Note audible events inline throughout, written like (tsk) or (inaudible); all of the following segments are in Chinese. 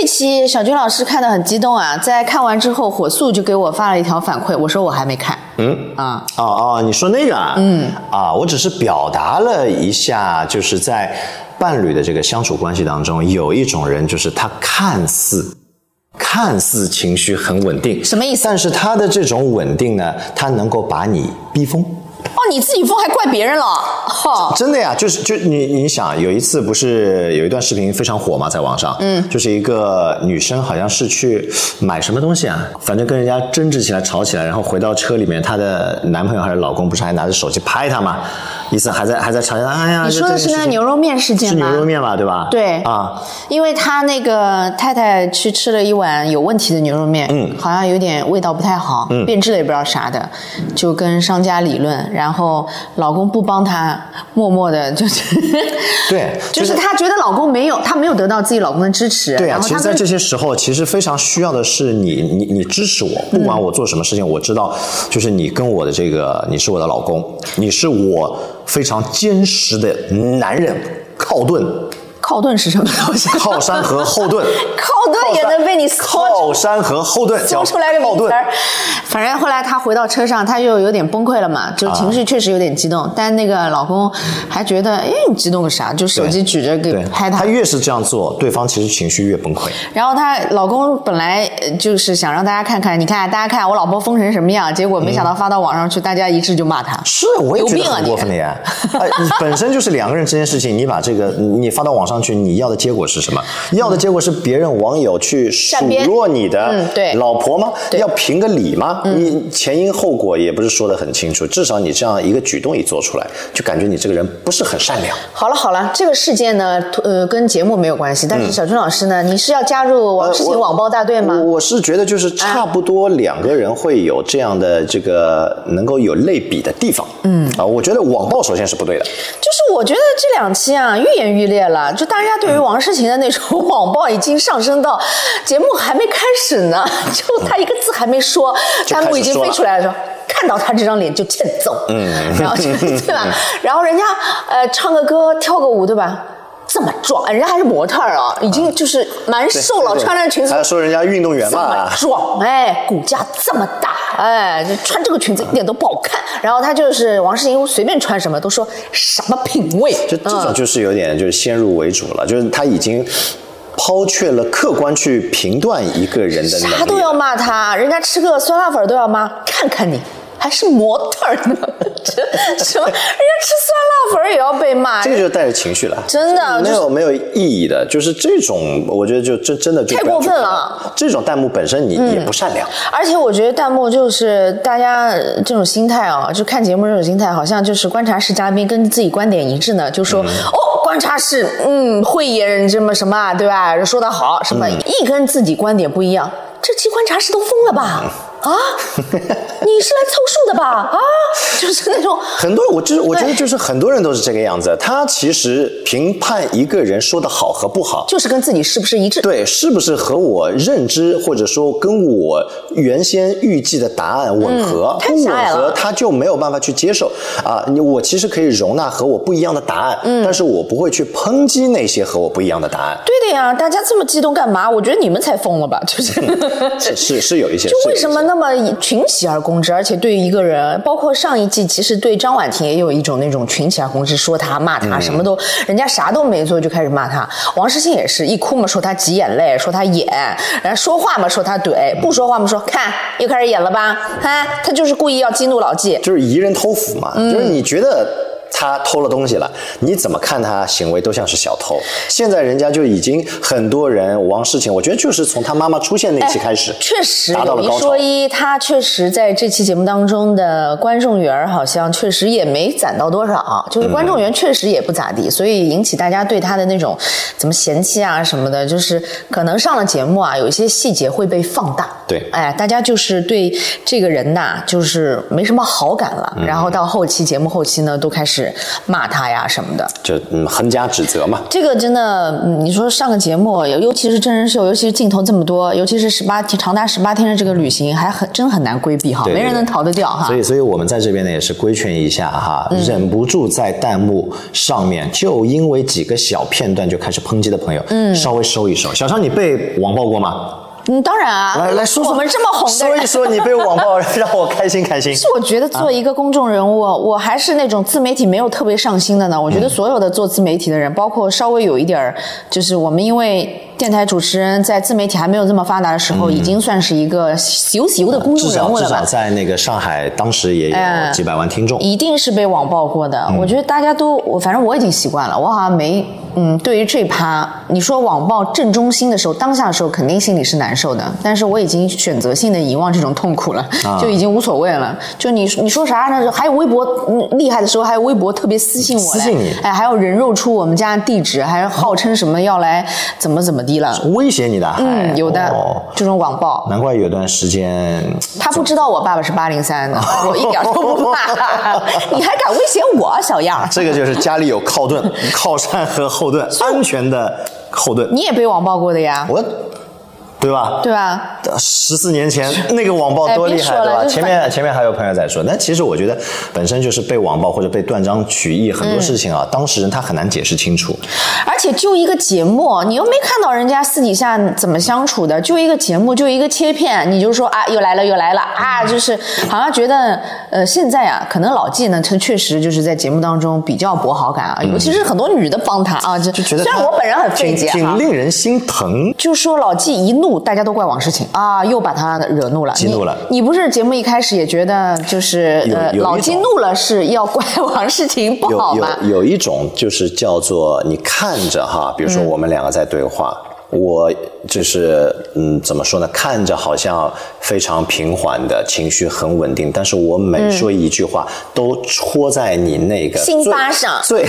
这期小军老师看得很激动啊，在看完之后，火速就给我发了一条反馈，我说我还没看。嗯啊哦哦，你说那个啊？嗯啊，我只是表达了一下，就是在伴侣的这个相处关系当中，有一种人就是他看似看似情绪很稳定，什么意思但是他的这种稳定呢，他能够把你逼疯。哦，你自己疯还怪别人了，哈。真的呀，就是就你你想，有一次不是有一段视频非常火嘛，在网上，嗯，就是一个女生好像是去买什么东西啊，反正跟人家争执起来、吵起来，然后回到车里面，她的男朋友还是老公不是还拿着手机拍她嘛，意思还在还在吵架，哎呀，你说的是那牛肉面事件吗？是牛？肉面吧，对吧？对。啊，因为他那个太太去吃了一碗有问题的牛肉面，嗯。好像有点味道不太好，嗯。变质了也不知道啥的，就跟商家理论，然后老公不帮她，默默的就是，对 (laughs) 就是她觉得老公没有，她没有得到自己老公的支持，对啊，其实在这些时候，其实非常需要的是你，你，你支持我，不管我做什么事情，我知道，就是你跟我的这个，你是我的老公，你是我非常坚实的男人，靠盾、(laughs) 靠盾是什么东西？靠山和后盾，靠盾也能被你搜靠山和后盾叫搜出来个靠盾名词儿。反正后来她回到车上，她又有点崩溃了嘛，就情绪确实有点激动，但那个老公还觉得，哎，你激动个啥？就手机举着给，拍她他。越是这样做，对方其实情绪越崩溃。然后她老公本来呃就是想让大家看看，你看大家看我老婆疯成什么样，结果没想到发到网上去，大家一致就骂她。是，我也觉得有病啊你很过分的呀。哎，你本身就是两个人之间事情，你把这个你你发到网上去，你要的结果是什么？要的结果是别人网友去数落你的老婆吗？对要评个理吗？你前因后果也不是说的很清楚，至少你这样一个举动一做出来，就感觉你这个人不是很善良。好了好了，这个事件呢，呃，跟节目没有关系，但是小军老师呢，你是要加入王诗嗯呃我晴网暴大队吗？我我是觉得就是差不多两个人会有这样的这个能够有类比的地方。嗯啊，我觉得网暴首先是不对的。就是我觉得这两期啊愈演愈烈了，就大家对于王诗晴的那种网暴已经上升到节目还没开始呢，(laughs) 就他一个字还没说，弹幕已经飞出来了说。看到他这张脸就欠揍，嗯，(laughs) 然后就对吧？然后人家呃唱个歌跳个舞，对吧？这么壮，人家还是模特儿啊，已经就是蛮瘦了，对穿着裙子还要说人家运动员这么嘛。壮，哎，骨架这么大，哎，就穿这个裙子一点都不好看。然后他就是王诗龄，随便穿什么都说什么品味，就这种嗯就是有点就是先入为主了，就是他已经抛却了客观去评断一个人的能力。啥都要骂他，人家吃个酸辣粉都要骂，看看你。还是模特呢？(laughs) 这什么？人家吃酸辣粉也要被骂，这个就带着情绪了，真的没就是有没有意义的，就是这种，我觉得就真真的就太过分了。这种弹幕本身你也不善良，而且我觉得弹幕就是大家呃这种心态啊，就看节目这种心态，好像就是观察室嘉宾跟自己观点一致呢，就说、哦，观察室嗯慧眼这么什么啊，对吧？说的好，什么、一跟自己观点不一样，这期观察室都疯了吧？啊，你是来凑数的吧？啊，(laughs) 就是那种很多我就是我觉得就是很多人都是这个样子，他其实评判一个人说的好和不好，就是跟自己是不是一致？对，是不是和我认知或者说跟我原先预计的答案吻合？太不吻合，他就没有办法去接受啊。你我其实可以容纳和我不一样的答案，但是我不会去抨击那些和我不一样的答案。对的呀，大家这么激动干嘛？我觉得你们才疯了吧？(laughs) 就是。(laughs) 是是是有一些，就为什么那么群起而攻之？而且对于一个人，包括上一季，其实对张婉婷也有一种那种群起而攻之，说她骂她，什么都人家啥都没做就开始骂她。王诗欣也是一哭嘛，说她挤眼泪，说她演；然后说话嘛，说她怼；不说话嘛，说看又开始演了吧？哈，她就是故意要激怒老纪。就是疑人偷斧嘛，嗯就是你觉得。他偷了东西了，你怎么看他行为都像是小偷。现在人家就已经很多人王诗晴，我觉得就是从他妈妈出现那期开始，确实有一达到了高潮说一，他确实在这期节目当中的观众缘好像确实也没攒到多少，就是观众缘确实也不咋地，所以引起大家对他的那种怎么嫌弃啊什么的，就是可能上了节目啊，有一些细节会被放大。对哎，大家就是对这个人呐，就是没什么好感了，然后到后期节目后期呢，都开始始骂他呀什么的。就嗯横加指责嘛。这个真的，嗯你说上个节目，尤尤其是真人秀，尤其是镜头这么多，尤其是十八天长达十八天的这个旅行，还很真很难规避哈，对对没人能逃得掉哈所。以，所以我们在这边呢也是规劝一下哈，嗯忍不住在弹幕上面就因为几个小片段就开始抨击的朋友，嗯，稍微收一收。小张，你被网暴过吗？嗯，当然啊，来来说说，我们这么红的人说一。说你被网暴，让我开心开心。是我觉得做一个公众人物，我还是那种自媒体没有特别上心的呢。我觉得所有的做自媒体的人，包括稍微有一点儿，就是我们因为电台主持人在自媒体还没有这么发达的时候，已经算是一个小小的公众人少至少物了吧。在那个上海，当时也有哎几百万听众。一定是被网暴过的。我觉得大家都，我反正我已经习惯了，我好像没，嗯，对于这趴，你说网暴正中心的时候，当下的时候肯定心里是难受的，但是我已经选择性的遗忘这种痛苦了，就已经无所谓了。就你你说啥呢？还有微博嗯厉害的时候，还有微博特别私信我来，私信你哎，还有人肉出我们家地址，还号称什么要来怎么怎么威胁你的，还嗯，有的、哦。这种网暴，难怪有段时间，他不知道我爸爸是八零三的，(laughs) 我一点都不怕，(laughs) 你还敢威胁我，小样儿？这个就是家里有靠盾、(laughs) 靠山和后盾，安全的后盾。你也被网暴过的呀，我，对吧？对吧？十四年前 (laughs) 那个网暴多厉害，对吧？前面前面还有朋友在说，那其实我觉得本身就是被网暴或者被断章取义，很多事情啊，当事人他很难解释清楚。而且就一个节目，你又没看到人家私底下怎么相处的，就一个节目，就一个切片，你就说啊，又来了，又来了啊，就是好像觉得呃，现在啊，可能老纪呢，他确实就是在节目当中比较博好感啊，尤其是很多女的帮他啊，就就觉得虽然我本人很费挺解啊挺。令人心疼。就说老纪一怒，大家都怪王诗晴啊，又把他惹怒了，激怒了你。你不是节目一开始也觉得就是呃，老激怒了是要怪王诗晴不好有吗？有有一种就是叫做你看着哈，比如说我们两个在对话。我就是嗯，怎么说呢？看着好像非常平缓的情绪很稳定，但是我每说一句话，都戳在你那个心巴上 (laughs) 最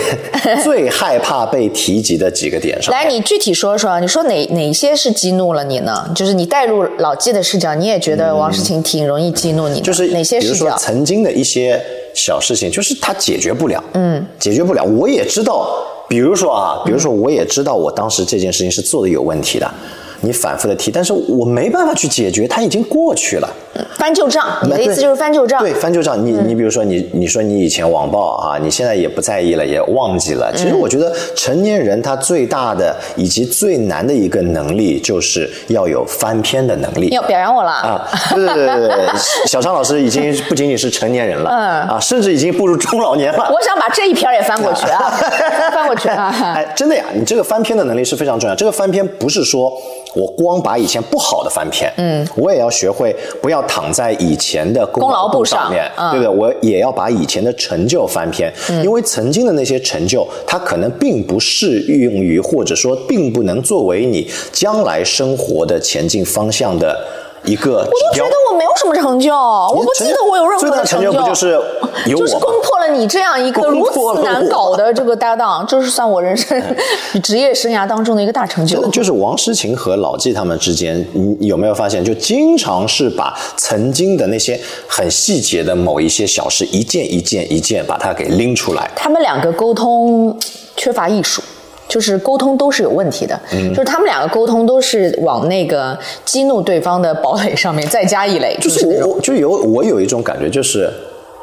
最害怕被提及的几个点上。来，你具体说说，你说哪哪些是激怒了你呢？就是你带入老纪的视角，你也觉得王诗晴挺容易激怒你的，就是哪些比如说视角？曾经的一些小事情，就是他解决不了，嗯，解决不了。我也知道，比如说啊，比如说我也知道我当时这件事情是做的有问题的，你反复的提，但是我没办法去解决，它已经过去了。翻旧账，你的意思就是翻旧账？对，翻旧账。你你比如说你你说你以前网暴啊，你现在也不在意了，也忘记了。其实我觉得成年人他最大的以及最难的一个能力，就是要有翻篇的能力。要表扬我了。啊，对对对对对，小张老师已经不仅仅是成年人了，嗯啊，甚至已经步入中老年了。我想把这一篇也翻过去啊，(laughs) 翻过去啊。哎，真的呀，你这个翻篇的能力是非常重要。这个翻篇不是说我光把以前不好的翻篇，嗯，我也要学会不要躺在以前的功功劳簿簿上上面，嗯。对不对？我也要把以前的成就翻篇，因为曾经的那些成就，它可能并不适用于，或者说并不能作为你将来生活的前进方向的一个指标我觉得。我没有什么成就，我不记得我有任何最大的成就。就不就是有就是？攻破了你这样一个如此难搞的这个搭档，这是算我人生 (laughs) 职业生涯当中的一个大成就。就是王诗晴和老纪他们之间，你有没有发现，就经常是把曾经的那些很细节的某一些小事，一件一件一件把它给拎出来。他们两个沟通 (tsk) 缺乏艺术。就是沟通都是有问题的，嗯就是他们两个沟通都是往那个激怒对方的堡垒上面再加一垒，就是我，就有我有一种感觉，就是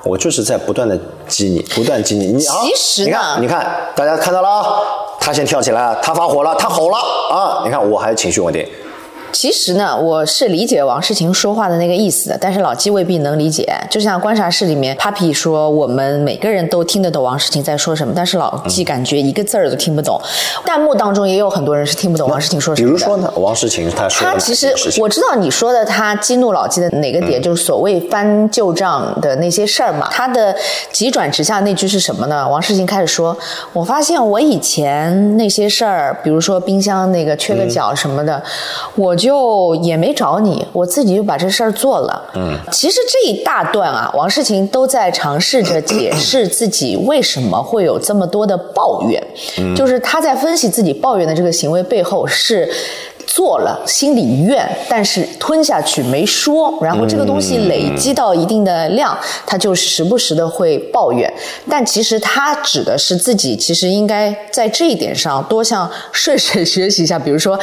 我就是在不断的激你，不断激你。你啊，其实呢你看，你看，大家看到了啊，他先跳起来了，他发火了，他吼了啊！你看，我还有情绪稳定。其实呢，我是理解王诗晴说话的那个意思的，但是老纪未必能理解。就像观察室里面，Papi 说我们每个人都听得懂王诗晴在说什么，但是老纪感觉一个字儿都听不懂。弹幕当中也有很多人是听不懂王诗晴说什么。比如说呢，王诗晴她说的他其实我知道你说的，他激怒老纪的哪个点，就是所谓翻旧账的那些事儿嘛。他的急转直下那句是什么呢？王诗晴开始说：“我发现我以前那些事儿，比如说冰箱那个缺个角什么的，我就也没找你，我自己就把这事儿做了。”嗯，其实这一大段啊，王世晴都在尝试着解释自己为什么会有这么多的抱怨，就是他在分析自己抱怨的这个行为背后是。做了，心里怨，但是吞下去没说，然后这个东西累积到一定的量，他就时不时的会抱怨。但其实他指的是自己，其实应该在这一点上多向顺水学习一下，比如说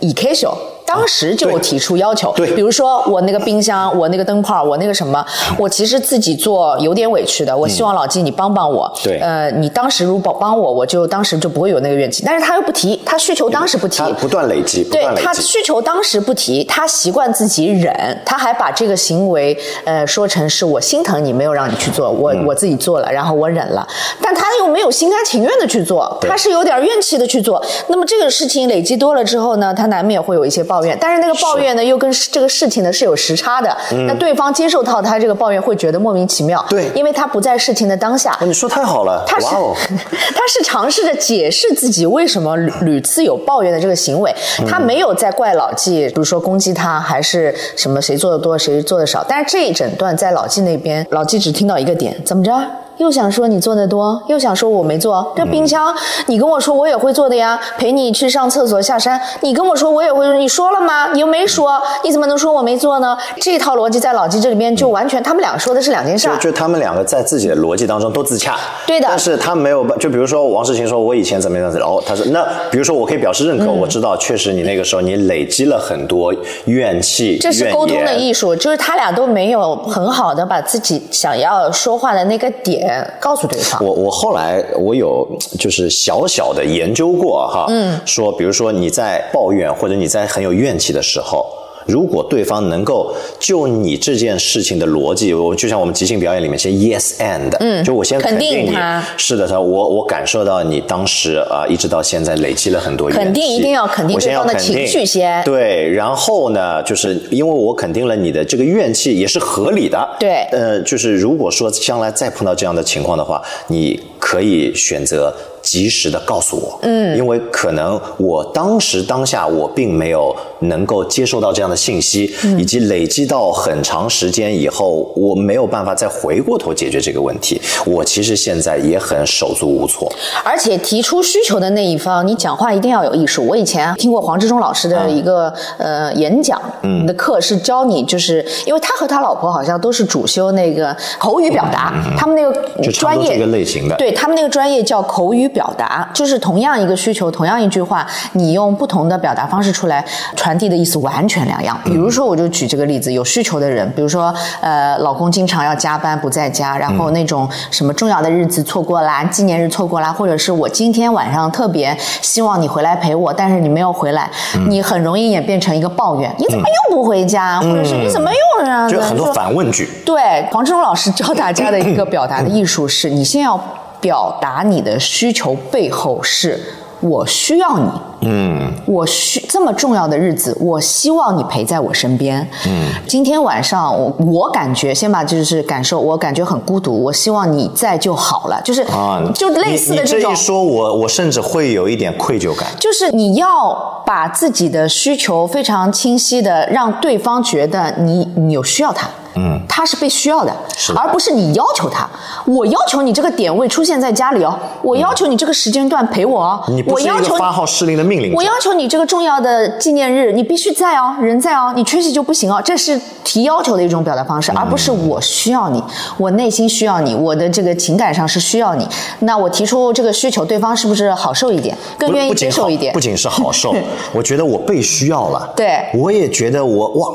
以 K 秀。当时就提出要求，对，比如说我那个冰箱，我那个灯泡，我那个什么，我其实自己做有点委屈的，我希望老季你帮帮我。对，呃，你当时如果帮我，我就当时就不会有那个怨气。但是他又不提，他需求当时不提，不断累积，对他需求当时不提，他习惯自己忍，他还把这个行为呃说成是我心疼你，没有让你去做，我我自己做了，然后我忍了，但他又没有心甘情愿的去做，他是有点怨气的去做。那么这个事情累积多了之后呢，他难免会有一些抱怨，但是那个抱怨。呢，又跟这个事情呢是有时差的。那对方接受到他这个抱怨，会觉得莫名其妙。对，因为他不在事情的当下。你说太好了，他是 (laughs) 他是尝试着解释自己为什么屡屡次有抱怨的这个行为。他没有在怪老纪，比如说攻击他，还是什么谁做的多，谁做的少。但是这一整段在老纪那边，老纪只听到一个点，怎么着？又想说你做的多，又想说我没做。这冰箱，你跟我说我也会做的呀。陪你去上厕所下山，你跟我说我也会，你说了吗？你又没说，你怎么能说我没做呢？这套逻辑在老纪这里面就完全，他们两个说的是两件事。就就他们两个在自己的逻辑当中都自洽。对的。但是他没有，就比如说王世清说，我以前怎么样子，然哦，他说那比如说我可以表示认可，我知道确实你那个时候你累积了很多怨气。这是沟通的艺术，就是他俩都没有很好的把自己想要说话的那个点。告诉对方，我我后来我有就是小小的研究过哈，嗯，说比如说你在抱怨或者你在很有怨气的时候。如果对方能够就你这件事情的逻辑，我就像我们即兴表演里面先 yes and，嗯，就我先肯定你，是的，他我我感受到你当时啊一直到现在累积了很多，肯定一定要肯定对方的情绪先，对，然后呢，就是因为我肯定了你的这个怨气也是合理的，对，呃，就是如果说将来再碰到这样的情况的话，你可以选择。及时的告诉我，嗯，因为可能我当时当下我并没有能够接受到这样的信息，以及累积到很长时间以后，我没有办法再回过头解决这个问题。我其实现在也很手足无措。而且提出需求的那一方，你讲话一定要有艺术。我以前听过黄志忠老师的一个呃演讲，嗯，的课是教你，就是因为他和他老婆好像都是主修那个口语表达，他们那个专业这个类型的，对他们那个专业叫口语。表达就是同样一个需求，同样一句话，你用不同的表达方式出来传递的意思完全两样。比如说，我就举这个例子，有需求的人，比如说，呃，老公经常要加班不在家，然后那种什么重要的日子错过啦，纪念日错过啦，或者是我今天晚上特别希望你回来陪我，但是你没有回来，你很容易演变成一个抱怨，你怎么又不回家，或者是你怎么又这样子？就很多反问句。对，黄志忠老师教大家的一个表达的艺术是，你先要。表达你的需求背后是我需要你，嗯，我需这么重要的日子，我希望你陪在我身边，嗯，今天晚上我我感觉先把就是感受，我感觉很孤独，我希望你在就好了，就是啊，就类似的这种。这一说，我我甚至会有一点愧疚感。就是你要把自己的需求非常清晰的让对方觉得你你有需要他。嗯，他是被需要的，而不是你要求他。我要求你这个点位出现在家里哦，我要求你这个时间段陪我哦。你不是一个发号施令的命令。我要求你这个重要的纪念日，你必须在哦，人在哦，你缺席就不行哦。这是提要求的一种表达方式，而不是我需要你，我内心需要你，我的这个情感上是需要你。那我提出这个需求，对方是不是好受一点，更愿意接受一点？不仅是好受，(laughs) 我觉得我被需要了。对，我也觉得我哇。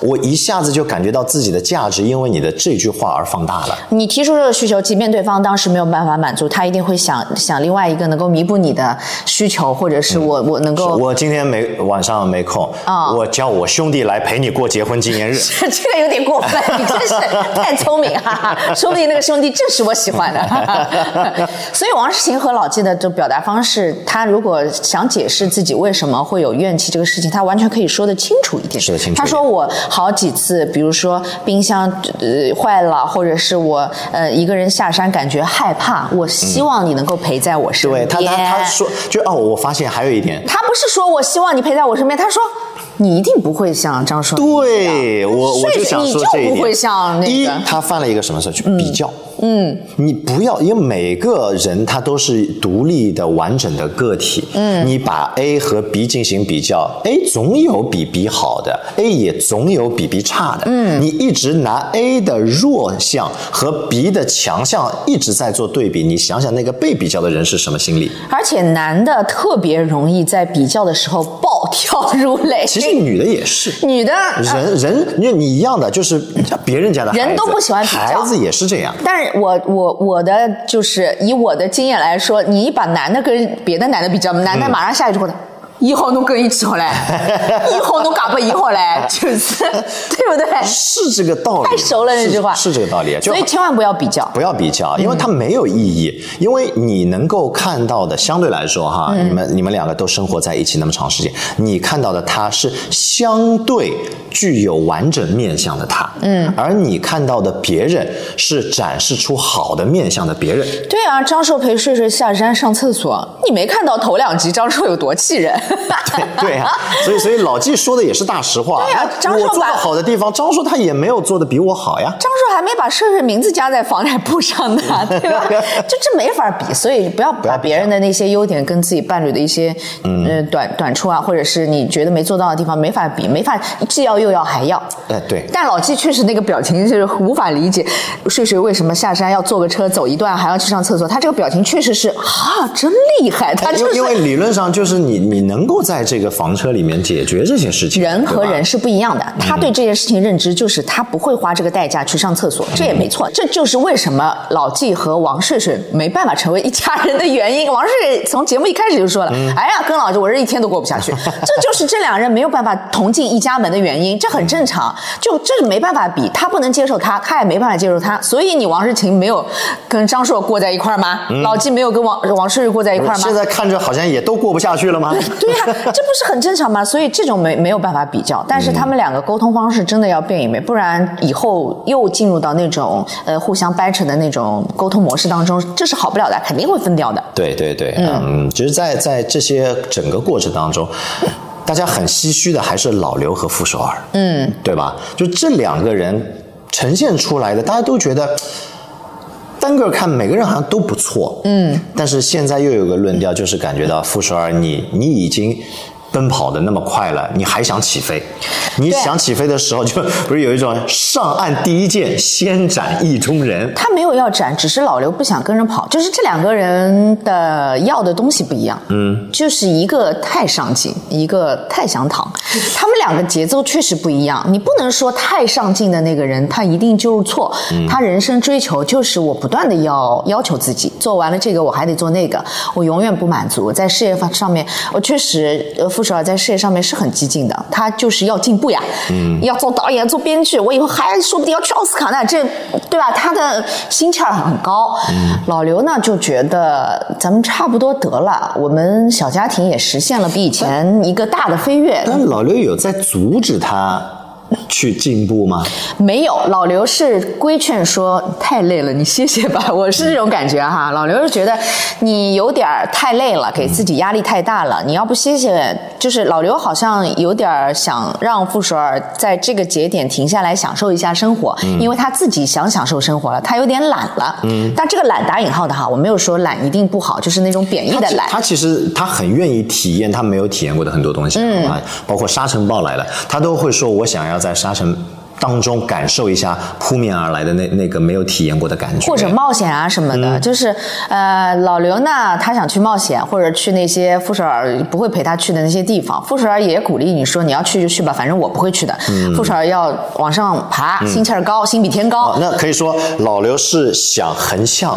我一下子就感觉到自己的价值，因为你的这句话而放大了。你提出这个需求，即便对方当时没有办法满足，他一定会想想另外一个能够弥补你的需求，或者是我我能够。我今天没晚上没空啊，我叫我兄弟来陪你过结婚纪念日。(laughs) 这个有点过分，(laughs) 你真是太聪明哈！啊，说不定那个兄弟正是我喜欢的。所以王世勤和老纪的这表达方式，他如果想解释自己为什么会有怨气这个事情，他完全可以说的清楚一点。说得清楚。他说我。好几次，比如说冰箱呃坏了，或者是我呃一个人下山感觉害怕，我希望你能够陪在我身边。对，他他他说就哦，我发现还有一点，他不是说我希望你陪在我身边，他说你一定不会像张硕。对我我就想说这一点。你就不会像那个。一，他犯了一个什么事？去比较。嗯，你不要，因为每个人他都是独立的、完整的个体。嗯，你把 A 和 B 进行比较，A 总有比 B 好的，A 也总有比 B 差的。嗯，你一直拿 A 的弱项和 B 的强项一直在做对比，你想想那个被比较的人是什么心理？而且男的特别容易在比较的时候暴跳如雷。其实女的也是，女的人人因为你一样的，就是别人家的孩子人都不喜欢比较孩子也是这样。但是我我我的就是以我的经验来说，你把男的跟别的男的比较，男的马上下一句话的。以后侬跟伊起好嘞，以后侬嫁不以后嘞，就是 (laughs) 对不对？是这个道理，太熟了那句话是是这个道理，就所以千万不要比较。不要比较，因为它没有意义。因为你能够看到的，相对来说哈，嗯你们你们两个都生活在一起那么长时间，你看到的他是相对具有完整面相的他，嗯，而你看到的别人是展示出好的面相的别人。对啊，张硕陪睡睡下山上厕所，你没看到头两集张硕有多气人？对 (laughs) 对啊，所以所以老纪说的也是大实话。对啊那我做的张硕把好的地方，张硕他也没有做的比我好呀。张硕还没把睡睡名字加在房产簿上呢，(laughs) 对吧？就这没法比，所以不要把别人的那些优点跟自己伴侣的一些呃短短处啊，或者是你觉得没做到的地方没法比，没法既要又要还要。哎，对，但老纪确实那个表情就是无法理解，睡睡为什么下山要坐个车走一段还要去上厕所？他这个表情确实是啊，真厉害！他就是因为理论上就是你你能够在这个房车里面解决这些事情，人和人是不一样的，他对这件事情认知就是他不会花这个代价去上厕所，这也没错。这就是为什么老纪和王睡睡没办法成为一家人的原因。王睡睡从节目一开始就说了：“哎呀，跟老纪我这一天都过不下去。(laughs) ”这就是这两人没有办法同进一家门的原因，这很正常。就这是没办法比，他不能接受他，他也没办法接受他。所以你王诗晴没有跟张硕过在一块儿吗？老纪没有跟王王睡睡过在一块儿吗？现在看着好像也都过不下去了吗？对呀、这不是很正常吗？所以这种没没有办法比较，但是他们两个沟通方式真的要变一变，不然以后又进入到那种呃互相掰扯的那种沟通模式当中，这是好不了的，肯定会分掉的。对对对，嗯，其实在，在这些整个过程当中。大家很唏嘘的还是老刘和傅首尔，嗯，对吧？就这两个人呈现出来的，大家都觉得单个看每个人好像都不错，嗯，但是现在又有个论调，就是感觉到傅首尔你你已经奔跑的那么快了，你还想起飞？你想起飞的时候，就不是有一种上岸第一箭，先斩意中人。他没有要斩，只是老刘不想跟着跑，就是这两个人的要的东西不一样。嗯，就是一个太上进，一个太想躺，(laughs) 他们两个节奏确实不一样。你不能说太上进的那个人他一定就是错，他人生追求就是我不断的要要求自己，做完了这个我还得做那个，我永远不满足。在事业上上面，我确实呃傅首尔在事业上面是很激进的，他就是要进步呀，嗯，要做导演做编剧，我以后还说不定要去奥斯卡呢，这对吧？他的心气儿很高。老刘呢就觉得咱们差不多得了，我们小家庭也实现了比以前一个大的飞跃。但老刘有在阻止他去进步吗？没有，老刘是规劝说太累了，你歇歇吧。(laughs) 我是这种感觉哈。老刘是觉得你有点太累了，给自己压力太大了，你要不歇歇，就是老刘好像有点想让傅首尔在这个节点停下来享受一下生活，因为他自己想享受生活了，他有点懒了。嗯，但这个懒打引号的哈，我没有说懒一定不好，就是那种贬义的懒。他其实他很愿意体验他没有体验过的很多东西，嗯啊，包括沙尘暴来了，他都会说我想要在沙尘当中感受一下扑面而来的那那个没有体验过的感觉，或者冒险啊什么的，就是呃，老刘呢，他想去冒险，或者去那些傅首尔不会陪他去的那些地方。傅首尔也鼓励你说你要去就去吧，反正我不会去的。傅首尔要往上爬，心气儿高，心比天高。哦，那可以说老刘是想横向。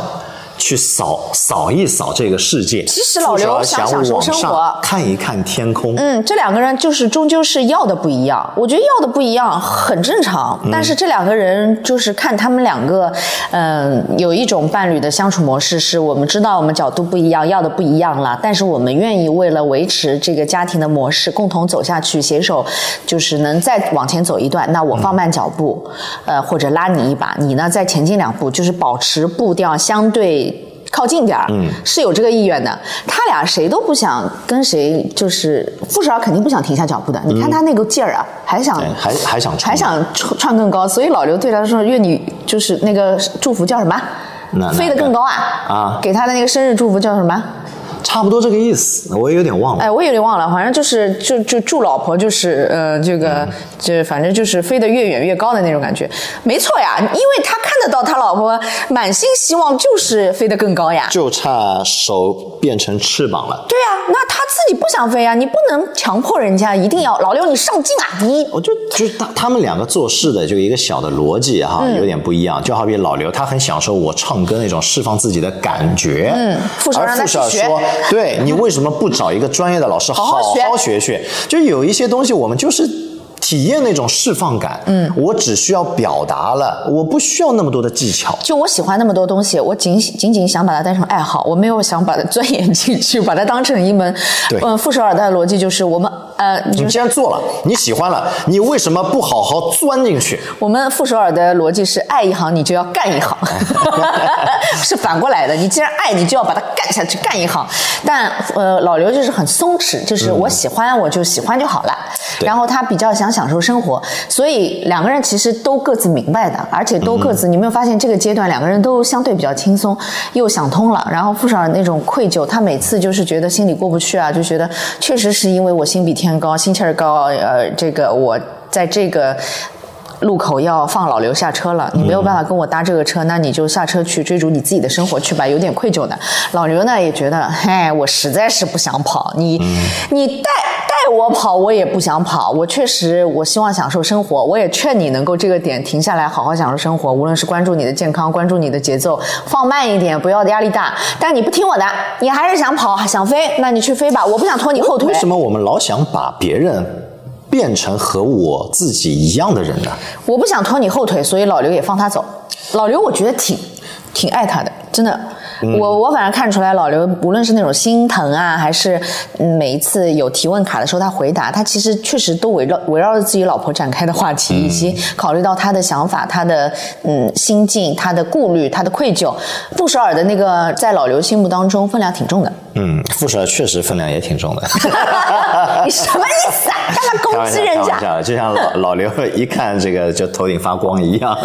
去扫扫一扫这个世界。其实老刘想想享受生活看一看天空。嗯，这两个人就是终究是要的不一样，我觉得要的不一样很正常。但是这两个人就是看他们两个，嗯、有一种伴侣的相处模式，是我们知道我们角度不一样，要的不一样了，但是我们愿意为了维持这个家庭的模式，共同走下去，携手就是能再往前走一段。那我放慢脚步，呃，或者拉你一把，你呢再前进两步，就是保持步调相对。靠近点儿，嗯，是有这个意愿的。他俩谁都不想跟谁，就是傅首尔肯定不想停下脚步的。你看他那个劲儿啊，还想对还还想还想窜窜更高，所以老刘对他说：“愿你就是那个祝福叫什么？飞得更高啊！啊给他的那个生日祝福叫什么？差不多这个意思，我也有点忘了。哎，我也有点忘了，反正就是就就祝老婆就是呃这个嗯这反正就是飞得越远越高的那种感觉，没错呀，因为他看得到他老婆满心希望就是飞得更高呀。就差手变成翅膀了。对啊，那他自己不想飞啊，你不能强迫人家一定要老刘你上进啊，你我就就是他他们两个做事的就一个小的逻辑哈，嗯有点不一样。就好比老刘，他很享受我唱歌那种释放自己的感觉，嗯傅首尔而让他去学傅首尔说，对你为什么不找一个专业的老师好好学学？就有一些东西我们就是。体验那种释放感，嗯，我只需要表达了，我不需要那么多的技巧。就我喜欢那么多东西，我仅仅仅想把它当成爱好，我没有想把它钻研进去，把它当成一门。对嗯，傅首尔的逻辑就是我们呃，你既然做了，你喜欢了，你为什么不好好钻进去？我们傅首尔的逻辑是爱一行你就要干一行，(laughs) 是反过来的。你既然爱，你就要把它干下去，干一行。但呃，老刘就是很松弛，就是我喜欢我就喜欢就好了。然后他比较想享受生活，所以两个人其实都各自明白的，而且都各自，你没有发现这个阶段两个人都相对比较轻松，又想通了。然后傅首尔那种愧疚，他每次就是觉得心里过不去啊，就觉得确实是因为我心比天高，心气儿高，呃，这个我在这个。路口要放老刘下车了，你没有办法跟我搭这个车，那你就下车去追逐你自己的生活去吧，有点愧疚的。老刘呢也觉得，嘿，我实在是不想跑，你、你带带我跑，我也不想跑，我确实我希望享受生活，我也劝你能够这个点停下来，好好享受生活，无论是关注你的健康，关注你的节奏，放慢一点，不要压力大。但你不听我的，你还是想跑想飞，那你去飞吧，我不想拖你后腿为。什么我们老想把别人变成和我自己一样的人呢？我不想拖你后腿，所以老刘也放他走。老刘我觉得挺挺爱他的，真的。我我反正看出来，老刘无论是那种心疼啊，还是嗯每一次有提问卡的时候他回答，他其实确实都围绕围绕着自己老婆展开的话题，以及考虑到他的想法、他的嗯心境、他的顾虑、他的愧疚。布什尔的那个在老刘心目当中分量挺重的，嗯，副手确实分量也挺重的。(laughs) 你什么意思啊？干嘛攻，击人家开玩？笑，就像老 (laughs) 老刘一看这个就头顶发光一样。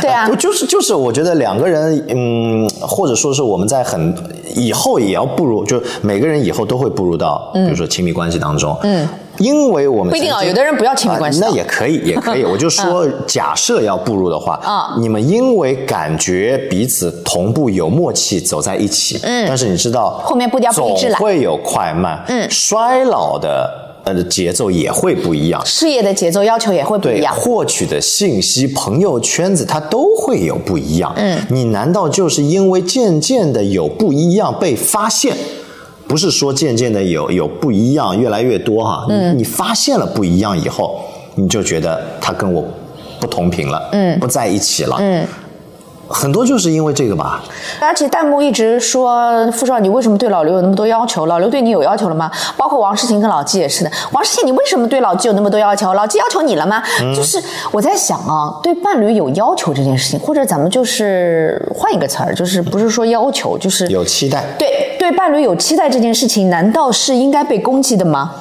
对啊就就是就是，我觉得两个人，嗯，或者说是我们在很以后也要步入，就每个人以后都会步入到，比如说亲密关系当中。嗯。因为我们不一定啊有的人不要亲密关系啊那也可以，也可以。(laughs) 我就说，假设要步入的话，啊你们因为感觉彼此同步有默契走在一起，嗯，但是你知道后面步调不一致了总会有快慢，嗯，衰老的呃节奏也会不一样。事业的节奏要求也会不一，样。获取的信息、朋友圈子，它都会有不一样。嗯，你难道就是因为渐渐的有不一样被发现？不是说渐渐的有有不一样越来越多哈，嗯，你发现了不一样以后，你就觉得他跟我不同频了，嗯，不在一起了，嗯，很多就是因为这个吧。而且弹幕一直说傅少，你为什么对老刘有那么多要求？老刘对你有要求了吗？包括王诗晴跟老纪也是的。王诗晴，你为什么对老纪有那么多要求？老纪要求你了吗？就是我在想啊，对伴侣有要求这件事情，或者咱们就是换一个词儿，就是不是说要求，就是有期待，对对伴侣有期待这件事情，难道是应该被攻击的吗？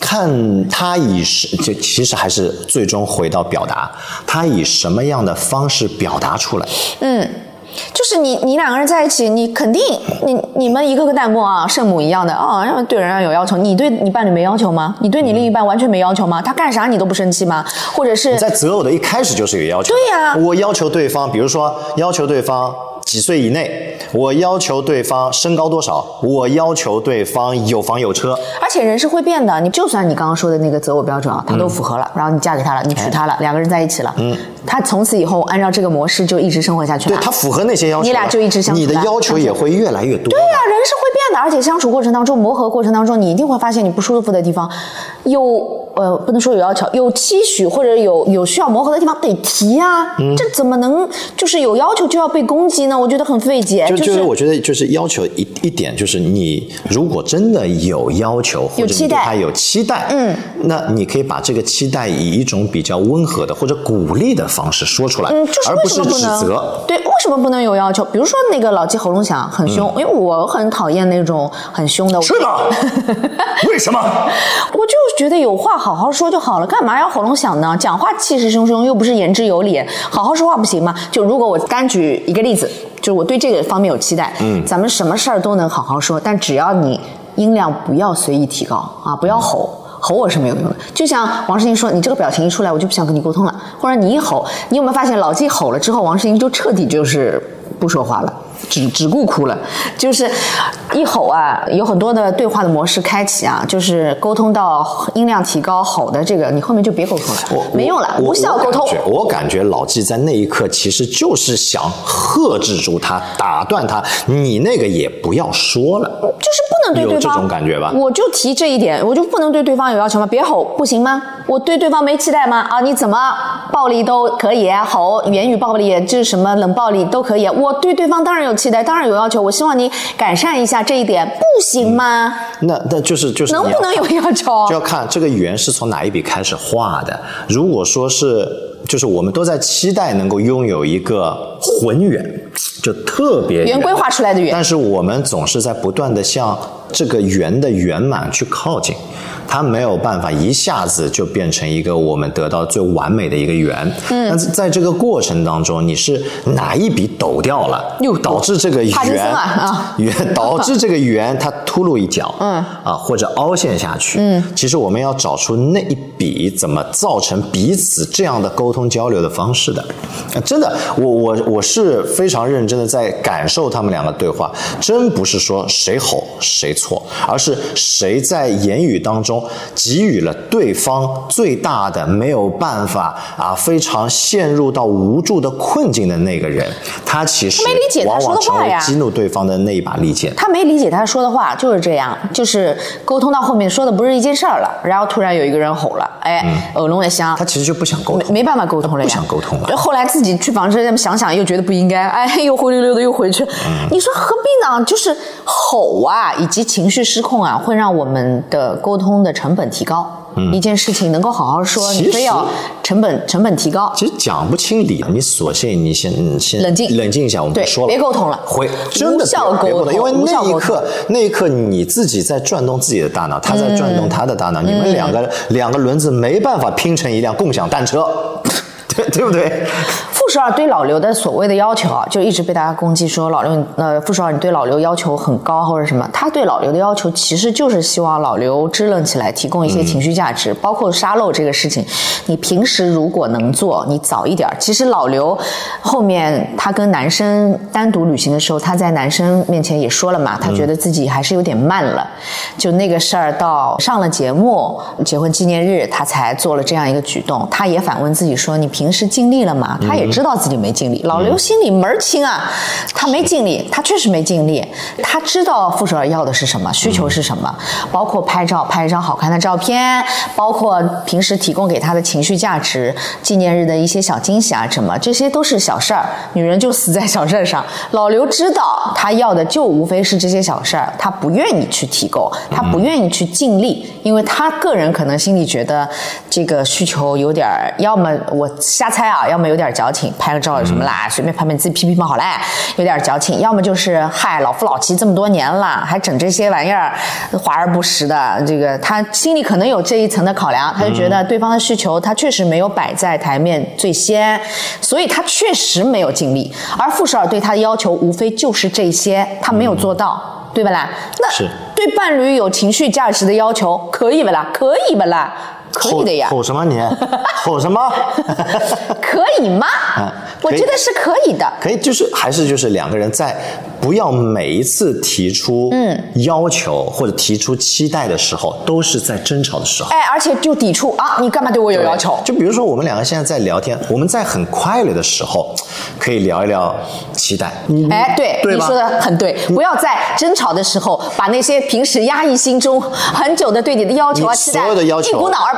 看他以什就其实还是最终回到表达，他以什么样的方式表达出来。就是你你两个人在一起，你肯定你你们一个个弹幕啊，圣母一样的啊，要对人家有要求，你对你伴侣没要求吗？你对你另一半完全没要求吗？他干啥你都不生气吗？或者是在择偶的一开始就是有要求。对呀我要求对方，比如说要求对方几岁以内，我要求对方身高多少，我要求对方有房有车。而且人是会变的，你就算你刚刚说的那个择偶标准啊，他都符合了，然后你嫁给他了，你娶她了，两个人在一起了，嗯，他从此以后按照这个模式就一直生活下去了。对他符合那些要求，你俩就一直相处了你的要求也会越来越多。对呀、人是会变的，而且相处过程当中、磨合过程当中，你一定会发现你不舒服的地方，有呃不能说有要求，有期许或者有有需要磨合的地方得提啊、嗯这怎么能就是有要求就要被攻击呢？我觉得很费解。就就是是我觉得就是要求一一点，就是你如果真的有要求或者对他有期待，嗯，那你可以把这个期待以一种比较温和的或者鼓励的方式说出来，嗯，就是为什么不能？责。对，为什么不能有要求？比如说那个老纪喉咙响很凶，因为我很讨厌那种很凶的。是的，(laughs) 为什么？我就觉得有话好好说就好了，干嘛要喉咙响呢？讲话气势汹汹，又不是言之有理，好好说话不行吗？就如果我单举一个例子，就是我对这个方面有期待。嗯，咱们什么事儿都能好好说，但只要你音量不要随意提高啊，不要吼。吼我是没有用的，就像王世英说，你这个表情一出来，我就不想跟你沟通了。或者你一吼，你有没有发现老纪吼了之后，王世英就彻底就是不说话了。只只顾哭了，就是一吼啊，有很多的对话的模式开启啊，就是沟通到音量提高吼的这个，你后面就别沟通了，没用了，无效沟通。我感觉老纪在那一刻其实就是想喝制住他，打断他，你那个也不要说了，就是不能对对方有这种感觉吧？我就提这一点，我就不能对对方有要求吗？别吼，不行吗？我对对方没期待吗？啊，你怎么暴力都可以吼，言语暴力就是什么冷暴力都可以，我对对方当然有。期待当然有要求，我希望你改善一下这一点，不行吗？那那就是就是能不能有要求？就要看这个圆是从哪一笔开始画的。如果说是，就是我们都在期待能够拥有一个浑圆，就特别圆规划出来的圆，但是我们总是在不断的向这个圆的圆满去靠近。它没有办法一下子就变成一个我们得到最完美的一个圆。嗯，那在这个过程当中，你是哪一笔抖掉了，又导致这个圆啊，圆 (laughs) 导致这个圆它秃噜一角，嗯，啊或者凹陷下去。嗯，其实我们要找出那一笔怎么造成彼此这样的沟通交流的方式的。真的，我我我是非常认真的在感受他们两个对话，真不是说谁吼谁错，而是谁在言语当中。给予了对方最大的没有办法啊，非常陷入到无助的困境的那个人，他其实往往成为激怒对方的那一把利剑。他没理解他说的话，就是这样，就是沟通到后面说的不是一件事儿了，然后突然有一个人吼了，哎，耳聋也香。他其实就不想沟通，没办法沟通了，不想沟通了。后来自己去房车，想想又觉得不应该，(laughs) 哎，又灰溜溜的又回去。你说何必呢？就是吼啊，以及情绪失控啊，会让我们的沟通的。的成本提高，一件事情能够好好说，你非要成本成本提高，其实讲不清理，你索性你先先冷静。冷静一下，我们说了，别沟通了，回真的别沟通，因为那一刻那一刻你自己在转动自己的大脑，他在转动他的大脑，你们两个两个轮子没办法拼成一辆共享单车，(laughs) 对对不对？傅首尔对老刘的所谓的要求啊，就一直被大家攻击说老刘，呃，傅首尔你对老刘要求很高或者什么？他对老刘的要求其实就是希望老刘支棱起来，提供一些情绪价值，包括沙漏这个事情。你平时如果能做，你早一点。其实老刘后面他跟男生单独旅行的时候，他在男生面前也说了嘛，他觉得自己还是有点慢了。就那个事儿到上了节目结婚纪念日，他才做了这样一个举动。他也反问自己说：“你平时尽力了吗？”他也。知道自己没尽力，老刘心里门儿清啊，他没尽力，他确实没尽力。他知道傅首尔要的是什么，需求是什么，包括拍照拍一张好看的照片，包括平时提供给他的情绪价值，纪念日的一些小惊喜啊什么，这些都是小事儿。女人就死在小事儿上。(laughs) 老刘知道他要的就无非是这些小事儿，他不愿意去提供，他不愿意去尽力，因为他个人可能心里觉得这个需求有点儿，要么我瞎猜啊，要么有点矫情。拍个照有什么啦？随便拍拍你自己 P P 嘛好嘞，有点矫情。要么就是嗨，老夫老妻这么多年了，还整这些玩意儿，华而不实的。这个他心里可能有这一层的考量，他就觉得对方的需求他确实没有摆在台面最先，所以他确实没有尽力。而傅首尔对他的要求无非就是这些，他没有做到，对不啦？那对伴侣有情绪价值的要求可以不啦？可以不啦？可以的呀，吼什么你？吼什么？(laughs) 可以吗？我觉得是可以的。可以，就是还是就是两个人在不要每一次提出嗯要求或者提出期待的时候，都是在争吵的时候。哎，而且就抵触啊！你干嘛对我有要求？就比如说我们两个现在在聊天，我们在很快乐的时候可以聊一聊期待。哎，对，你说的很对，不要在争吵的时候把那些平时压抑心中很久的对你的要求啊、期待，所有的要求一股脑儿。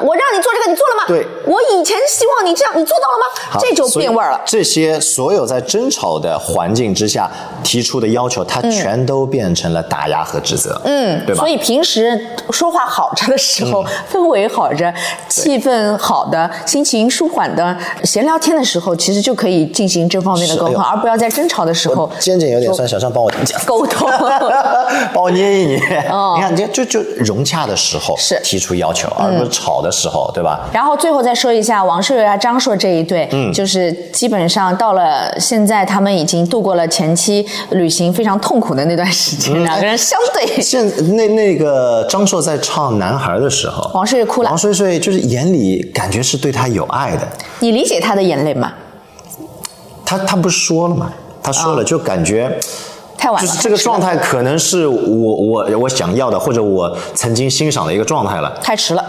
我让你做这个，你做了吗？对，我以前希望你这样，你做到了吗？这就变味儿了。这些所有在争吵的环境之下提出的要求，它全都变成了打压和指责。嗯，对吧？所以平时说话好着的时候，氛围好着，气氛好的，心情舒缓的，闲聊天的时候，其实就可以进行这方面的沟通，而不要在争吵的时候。肩颈有点酸，小张帮我沟通，(laughs) 帮我捏一捏。你 (laughs) 看，你看，就就融洽的时候是提出要求，而不是吵的。的时候，对吧？然后最后再说一下王朔啊、张硕这一对，嗯，就是基本上到了现在，他们已经度过了前期旅行非常痛苦的那段时间，两个人相对。现那那个张硕在唱《男孩》的时候，王朔也哭了王。睡睡就是眼里感觉是对他有爱的，你理解他的眼泪吗？他他不是说了吗？他说了，就感觉太晚了，就是这个状态可能是我我我想要的，或者我曾经欣赏的一个状态了，太迟了。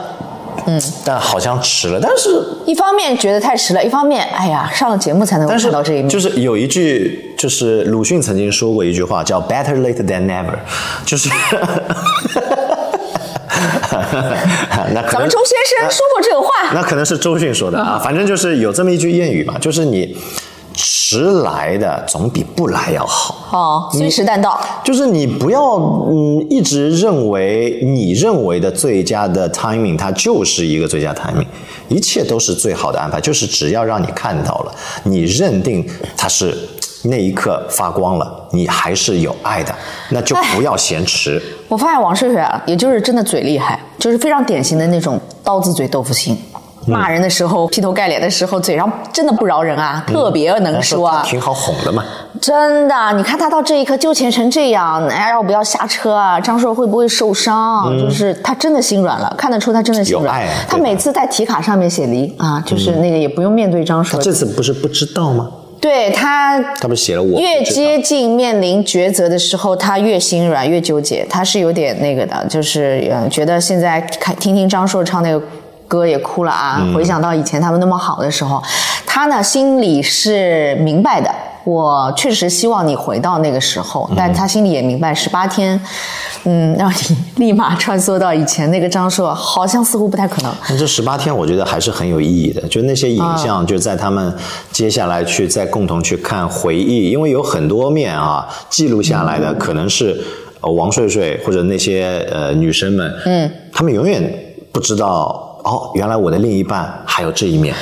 但好像迟了。但是一方面觉得太迟了，一方面，哎呀，上了节目才能看到这一面。就是有一句，就是鲁迅曾经说过一句话，叫 “better late than never”，就是。(laughs) 那可能咱们周先生说过这个话，那可能是周迅说的啊，反正就是有这么一句谚语吧，就是你迟来的总比不来要好。哦，随时但到。就是你不要嗯一直认为你认为的最佳的 timing，它就是一个最佳 timing，一切都是最好的安排，就是只要让你看到了，你认定它是那一刻发光了，你还是有爱的，那就不要嫌迟。我发现王睡睡啊，也就是真的嘴厉害，就是非常典型的那种刀子嘴豆腐心。骂人的时候，劈头盖脸的时候，嘴上真的不饶人啊，特别能说啊。挺好哄的嘛。真的，你看他到这一刻纠结成这样，哎，让我不要下车啊！张硕会不会受伤？就是他真的心软了，看得出他真的心软。有他每次在题卡上面写离啊，就是那个也不用面对张硕。这次不是不知道吗？对他他不是写了我越接近面临抉择的时候，他越心软，越纠结。他是有点那个的，就是呃，觉得现在看听听张硕唱那个歌也哭了啊。嗯回想到以前他们那么好的时候，他呢心里是明白的。我确实希望你回到那个时候，嗯但他心里也明白，十八天，嗯，让你立马穿梭到以前那个张硕，好像似乎不太可能。那这十八天，我觉得还是很有意义的。就那些影像，就在他们接下来去再共同去看回忆，因为有很多面啊记录下来的，可能是呃王睡睡或者那些呃女生们，嗯，她们永远不知道哦，原来我的另一半还有这一面。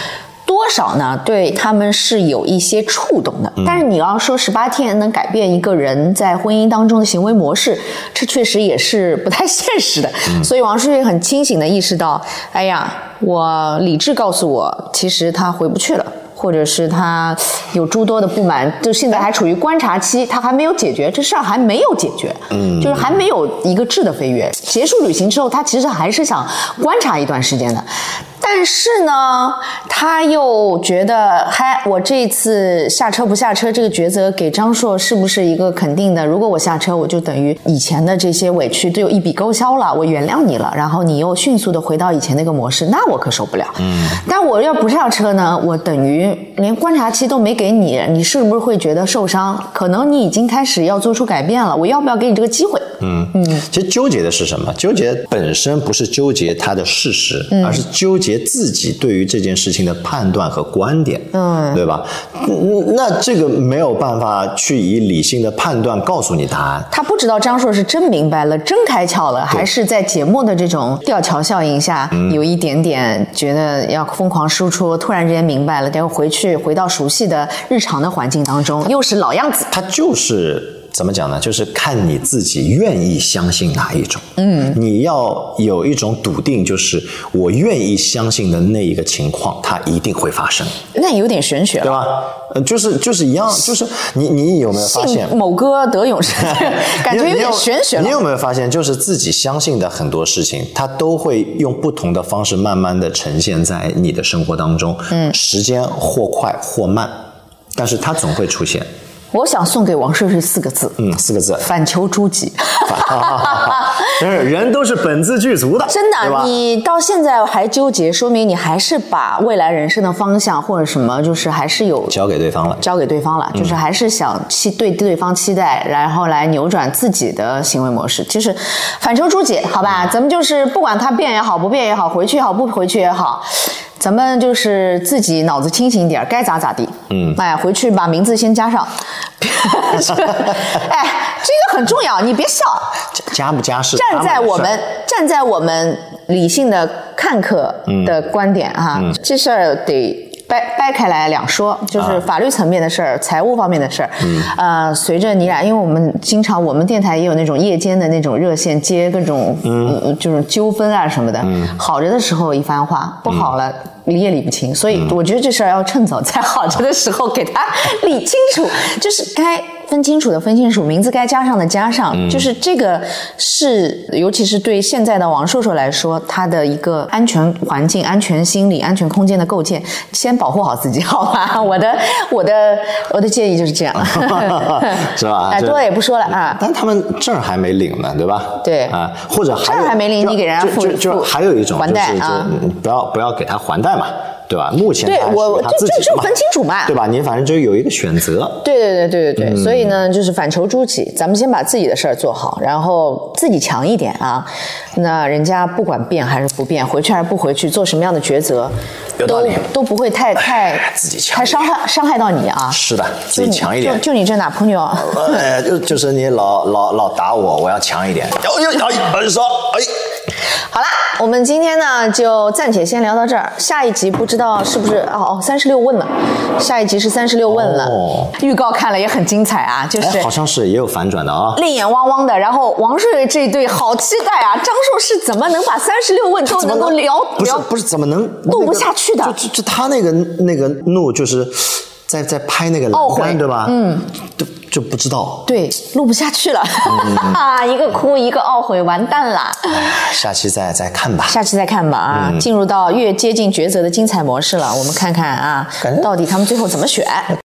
多少呢？对他们是有一些触动的，但是你要说十八天能改变一个人在婚姻当中的行为模式，这确实也是不太现实的。所以王睡很清醒的意识到，哎呀，我理智告诉我，其实他回不去了。或者是他有诸多的不满，就现在还处于观察期，他还没有解决这事儿，还没有解决，嗯，就是还没有一个质的飞跃。结束旅行之后，他其实还是想观察一段时间的，但是呢，他又觉得，嗨，我这次下车不下车这个抉择给张硕是不是一个肯定的？如果我下车，我就等于以前的这些委屈都有一笔勾销了，我原谅你了，然后你又迅速的回到以前那个模式，那我可受不了。嗯，但我要不下车呢，我等于连观察期都没给你，你是不是会觉得受伤？可能你已经开始要做出改变了，我要不要给你这个机会？嗯嗯，其实纠结的是什么？纠结本身不是纠结它的事实，而是纠结自己对于这件事情的判断和观点，嗯，对吧？嗯那这个没有办法去以理性的判断告诉你答案。他不知道张硕是真明白了、真开窍了，还是在节目的这种吊桥效应下，有一点点觉得要疯狂输出，突然之间明白了，待会回去回到熟悉的日常的环境当中，又是老样子。他就是怎么讲呢？就是看你自己愿意相信哪一种。嗯，你要有一种笃定，就是我愿意相信的那一个情况，它一定会发生，那有点玄学了。对吧？呃，就是就是一样，就是你你有没有发现？某哥得永生，(laughs) 感觉有点玄学了。你有没有发现，就是自己相信的很多事情，它都会用不同的方式慢慢的呈现在你的生活当中。嗯，时间或快或慢，但是它总会出现。我想送给王睡睡四个字：嗯，四个字。反求诸己。(laughs) 真是人都是本自具足的，真的，你到现在还纠结，说明你还是把未来人生的方向或者什么，就是还是有交给对方了。交给对方了，就是还是想期对对方期待，然后来扭转自己的行为模式，就是反求诸己，好吧？咱们就是不管他变也好，不变也好，回去也好，不回去也好。咱们就是自己脑子清醒一点，该咋咋地。嗯，哎，回去把名字先加上。(laughs) 哎，这个很重要，你别笑。加不加是站在我们站在我们理性的看客的观点哈，这事儿得掰掰开来两说，就是法律层面的事儿、财务方面的事儿。嗯，呃，随着你俩，因为我们经常我们电台也有那种夜间的那种热线，接各种嗯就是纠纷啊什么的。嗯，好着的时候一番话，不好了。理也理不清，所以我觉得这事儿要趁早，在好着的时候给他 (laughs) 理清楚，就是该分清楚的分清楚，名字该加上的加上，就是这个是，尤其是对现在的王硕硕来说，他的一个安全环境、安全心理、安全空间的构建，先保护好自己，好吧？(laughs) 我的我的我的建议就是这样，(laughs) 是吧？哎，多了也不说了啊。但他们证还没领呢，对吧？对啊，或者证还没领，你给人家付就就还有一种还贷啊，不要不要给他还贷。嘛，对吧？目前对我就就就分清楚嘛，对吧？你反正就有一个选择。对对对对对对，所以呢，就是反求诸己，咱们先把自己的事儿做好，然后自己强一点啊。那人家不管变还是不变，回去还是不回去，做什么样的抉择，都都不会太太自己强，太伤害伤害到你啊。是的，自己强一点。就就你这哪朋友？(laughs) 哎，就就是你老老老打我，我要强一点。哟哟哟，二说，哎，好了。我们今天呢就暂且先聊到这儿，下一集不知道是不是哦哦三十六问了，下一集是三十六问了，预告看了也很精彩啊，就是好像是也有反转的啊，泪眼汪汪的，然后王瑞这一对好期待啊，张硕是怎么能把三十六问都能够聊不是不是怎么能录不下去的？就就他那个那个怒就是在在拍那个懊悔对吧？嗯。就不知道，对，录不下去了，(laughs) 一个哭一个懊悔，完蛋了。下期再再看吧，下期再看吧啊！进入到越接近抉择的精彩模式了，我们看看啊，到底他们最后怎么选。